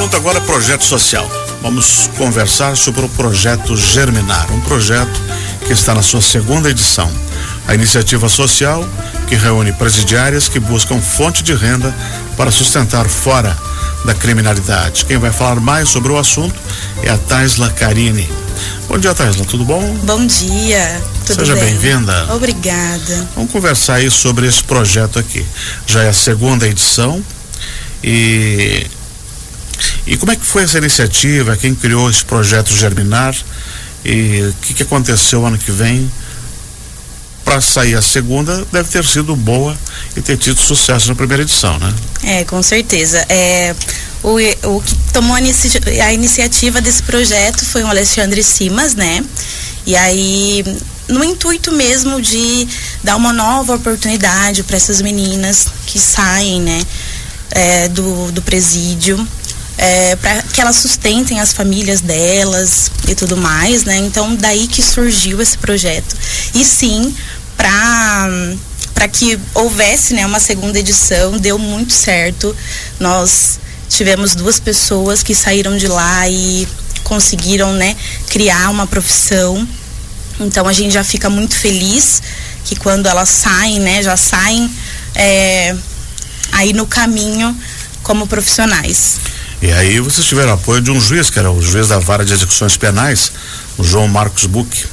assunto agora é projeto social. Vamos conversar sobre o projeto Germinar, um projeto que está na sua segunda edição. A iniciativa social que reúne presidiárias que buscam fonte de renda para sustentar fora da criminalidade. Quem vai falar mais sobre o assunto é a Taisla Carini. Bom dia, Taisla, tudo bom? Bom dia, tudo Seja bem? bem-vinda. Obrigada. Vamos conversar aí sobre esse projeto aqui. Já é a segunda edição e e como é que foi essa iniciativa? Quem criou esse projeto Germinar? E o que, que aconteceu ano que vem? Para sair a segunda, deve ter sido boa e ter tido sucesso na primeira edição, né? É, com certeza. É, o, o que tomou a, inici a iniciativa desse projeto foi o Alexandre Simas, né? E aí, no intuito mesmo de dar uma nova oportunidade para essas meninas que saem, né, é, do, do presídio é, para que elas sustentem as famílias delas e tudo mais, né? Então daí que surgiu esse projeto. E sim, para para que houvesse, né, uma segunda edição, deu muito certo. Nós tivemos duas pessoas que saíram de lá e conseguiram, né, criar uma profissão. Então a gente já fica muito feliz que quando elas saem, né, já saem é, aí no caminho como profissionais. E aí vocês tiveram apoio de um juiz, que era o juiz da vara de execuções penais, o João Marcos Buch,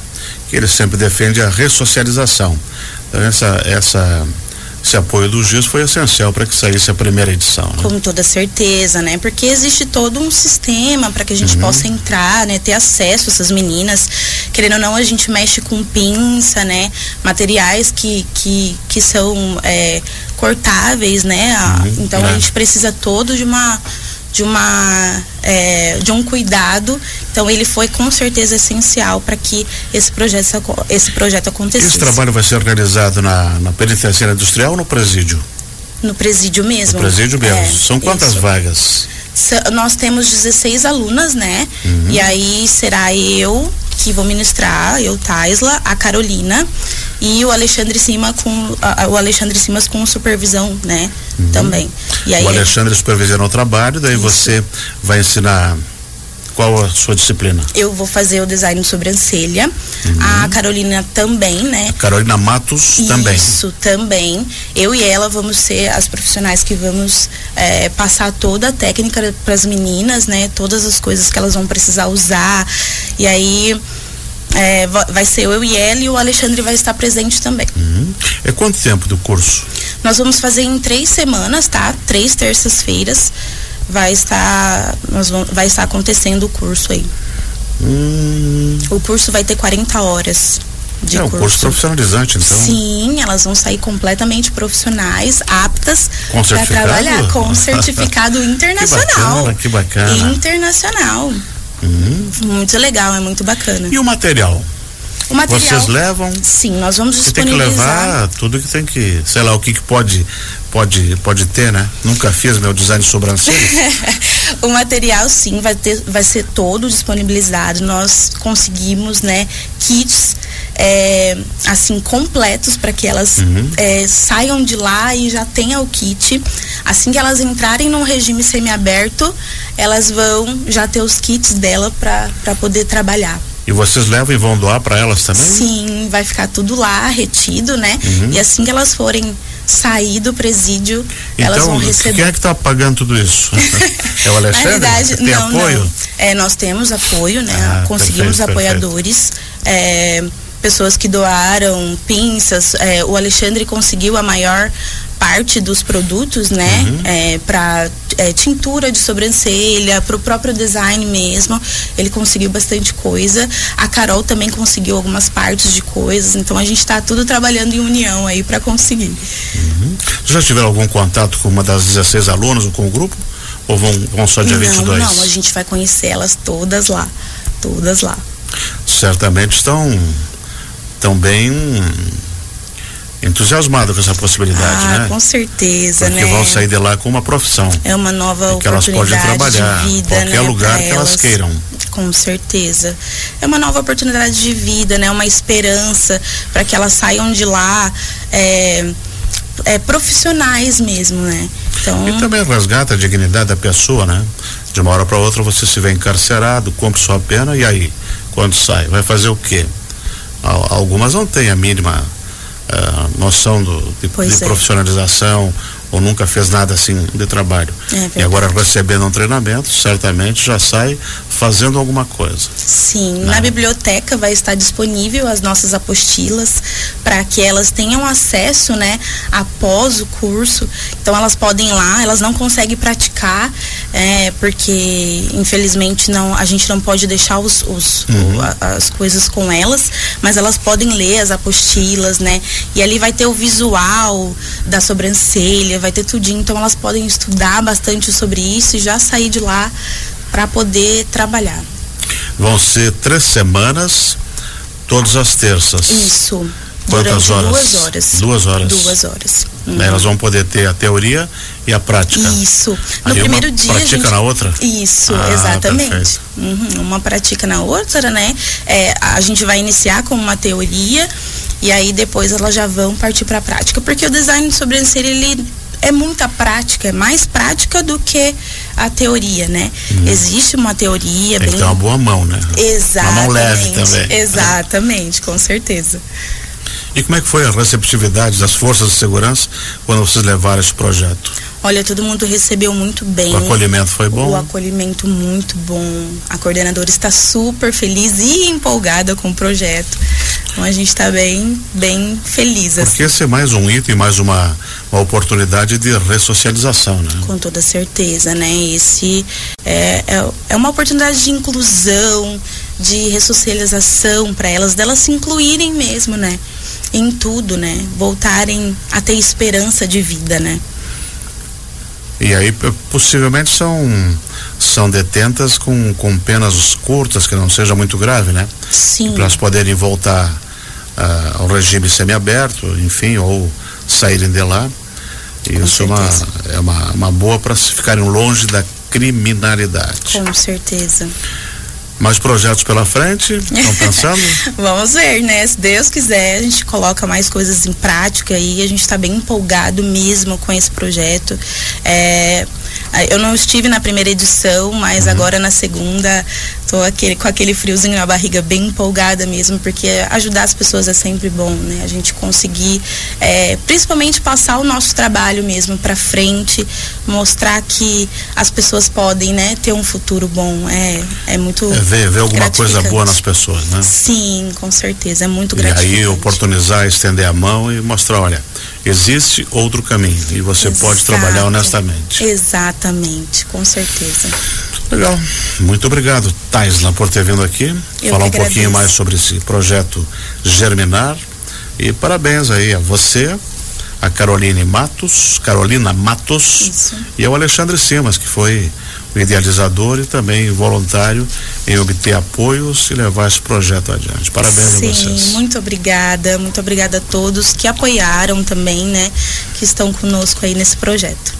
que ele sempre defende a ressocialização. Então essa, essa, esse apoio do juiz foi essencial para que saísse a primeira edição. Né? Com toda certeza, né? Porque existe todo um sistema para que a gente uhum. possa entrar, né? Ter acesso a essas meninas. Querendo ou não, a gente mexe com pinça, né? Materiais que, que, que são é, cortáveis, né? Uhum. Então é. a gente precisa todo de uma de uma é, de um cuidado. Então ele foi com certeza essencial para que esse projeto esse projeto acontecesse. Esse trabalho vai ser organizado na, na penitenciária industrial ou no presídio? No presídio mesmo. No presídio mesmo. É, são quantas isso. vagas? Nós temos 16 alunas né? Uhum. e aí será eu que vou ministrar eu Taisla a Carolina e o Alexandre Cima com a, o Alexandre Simas com supervisão, né? Uhum. Também. Aí, o Alexandre supervisionou o trabalho, daí isso. você vai ensinar qual a sua disciplina? Eu vou fazer o design de sobrancelha. Uhum. A Carolina também, né? A Carolina Matos Isso, também. Isso, também. Eu e ela vamos ser as profissionais que vamos é, passar toda a técnica para as meninas, né? Todas as coisas que elas vão precisar usar. E aí é, vai ser eu e ela e o Alexandre vai estar presente também. Uhum. É quanto tempo do curso? Nós vamos fazer em três semanas, tá? Três terças-feiras vai estar, nós vamos, vai estar acontecendo o curso aí. Hum. O curso vai ter 40 horas. De é um curso. curso profissionalizante, então. Sim, elas vão sair completamente profissionais, aptas para trabalhar com certificado internacional. Que bacana, que bacana. Internacional. Uhum. Muito legal, é muito bacana. E o material? O material. Vocês levam? Sim, nós vamos Você tem que levar tudo que tem que, sei lá, o que, que pode pode pode ter, né? Nunca fiz meu design de sobrancelha. o material sim vai ter vai ser todo disponibilizado. Nós conseguimos, né, kits é, assim completos para que elas uhum. é, saiam de lá e já tenham o kit. Assim que elas entrarem num regime semiaberto, elas vão já ter os kits dela para poder trabalhar. E vocês levam e vão doar para elas também? Sim, vai ficar tudo lá retido, né? Uhum. E assim que elas forem sair do presídio, então, elas vão receber. Quem é que está pagando tudo isso? é o Alexandre? Na verdade, Tem não, apoio? Não. É, nós temos apoio, né? Ah, Conseguimos perfeito, apoiadores. Perfeito. É, pessoas que doaram pinças. É, o Alexandre conseguiu a maior parte dos produtos, né? Uhum. É, para é, tintura de sobrancelha, para o próprio design mesmo. Ele conseguiu bastante coisa. A Carol também conseguiu algumas partes de coisas. Então a gente está tudo trabalhando em união aí para conseguir. Uhum. Já tiveram algum contato com uma das 16 alunas ou com o grupo? Ou vão, vão só dia não, 22? Não, a gente vai conhecer elas todas lá. Todas lá. Certamente estão estão bem entusiasmados com essa possibilidade, ah, né? Com certeza, Porque né? vão sair de lá com uma profissão. É uma nova e que elas podem trabalhar de vida, qualquer né, lugar que elas queiram. Com certeza. É uma nova oportunidade de vida, né? Uma esperança para que elas saiam de lá é, é, profissionais mesmo, né? Então... E também resgata a dignidade da pessoa, né? De uma hora para outra você se vê encarcerado, cumpre sua pena e aí, quando sai, vai fazer o quê? Algumas não têm a mínima uh, noção do, de, de é. profissionalização ou nunca fez nada assim de trabalho. É e agora recebendo um treinamento, certamente já sai fazendo alguma coisa. Sim, né? na biblioteca vai estar disponível as nossas apostilas para que elas tenham acesso, né, após o curso. Então elas podem ir lá, elas não conseguem praticar, é, porque infelizmente não, a gente não pode deixar os, os uhum. o, as coisas com elas, mas elas podem ler as apostilas, né? E ali vai ter o visual da sobrancelha, vai ter tudinho, então elas podem estudar bastante sobre isso e já sair de lá para poder trabalhar. Vão ser três semanas, todas as terças. Isso. Quantas horas? Duas horas. Duas horas. Duas horas. Uhum. Elas vão poder ter a teoria e a prática. Isso. No Aí primeiro dia. Pratica gente... na outra? Isso, ah, exatamente. Uhum. Uma pratica na outra, né? É, a gente vai iniciar com uma teoria e aí depois elas já vão partir para a prática. Porque o design de sobrancelha, ele é muita prática, é mais prática do que a teoria, né? Hum. Existe uma teoria Tem bem. Que ter uma boa mão, né? Exatamente. Uma mão leve também. Exatamente, com certeza. E como é que foi a receptividade das forças de segurança quando vocês levaram esse projeto? Olha, todo mundo recebeu muito bem. O acolhimento foi bom? O acolhimento muito bom. A coordenadora está super feliz e empolgada com o projeto. Então a gente está bem, bem feliz. Assim. Porque esse é mais um item, mais uma, uma oportunidade de ressocialização, né? Com toda certeza, né? Esse é, é, é uma oportunidade de inclusão, de ressocialização para elas, delas se incluírem mesmo, né? Em tudo, né? Voltarem a ter esperança de vida, né? E aí possivelmente são são detentas com, com penas curtas, que não seja muito grave, né? Sim. Para elas poderem voltar uh, ao regime semiaberto, enfim, ou saírem de lá. Isso é uma, é uma, uma boa para ficarem longe da criminalidade. Com certeza. Mais projetos pela frente? Estão pensando? Vamos ver, né? Se Deus quiser, a gente coloca mais coisas em prática e a gente está bem empolgado mesmo com esse projeto. É, eu não estive na primeira edição, mas uhum. agora na segunda tô aquele, com aquele friozinho na barriga bem empolgada mesmo, porque ajudar as pessoas é sempre bom, né? A gente conseguir, é, principalmente passar o nosso trabalho mesmo para frente, mostrar que as pessoas podem, né, ter um futuro bom. É, é muito. É ver, ver alguma coisa boa nas pessoas, né? Sim, com certeza. É muito gratificante. E aí oportunizar, estender a mão e mostrar, olha, existe outro caminho e você Exato. pode trabalhar honestamente. Exatamente, com certeza. Legal. Muito obrigado, Taisla, por ter vindo aqui, Eu falar um pouquinho mais sobre esse projeto Germinar. E parabéns aí a você, a Caroline Matos, Carolina Matos Isso. e ao Alexandre Simas, que foi idealizador e também voluntário em obter apoios e levar esse projeto adiante. Parabéns Sim, a vocês. Muito obrigada, muito obrigada a todos que apoiaram também, né, que estão conosco aí nesse projeto.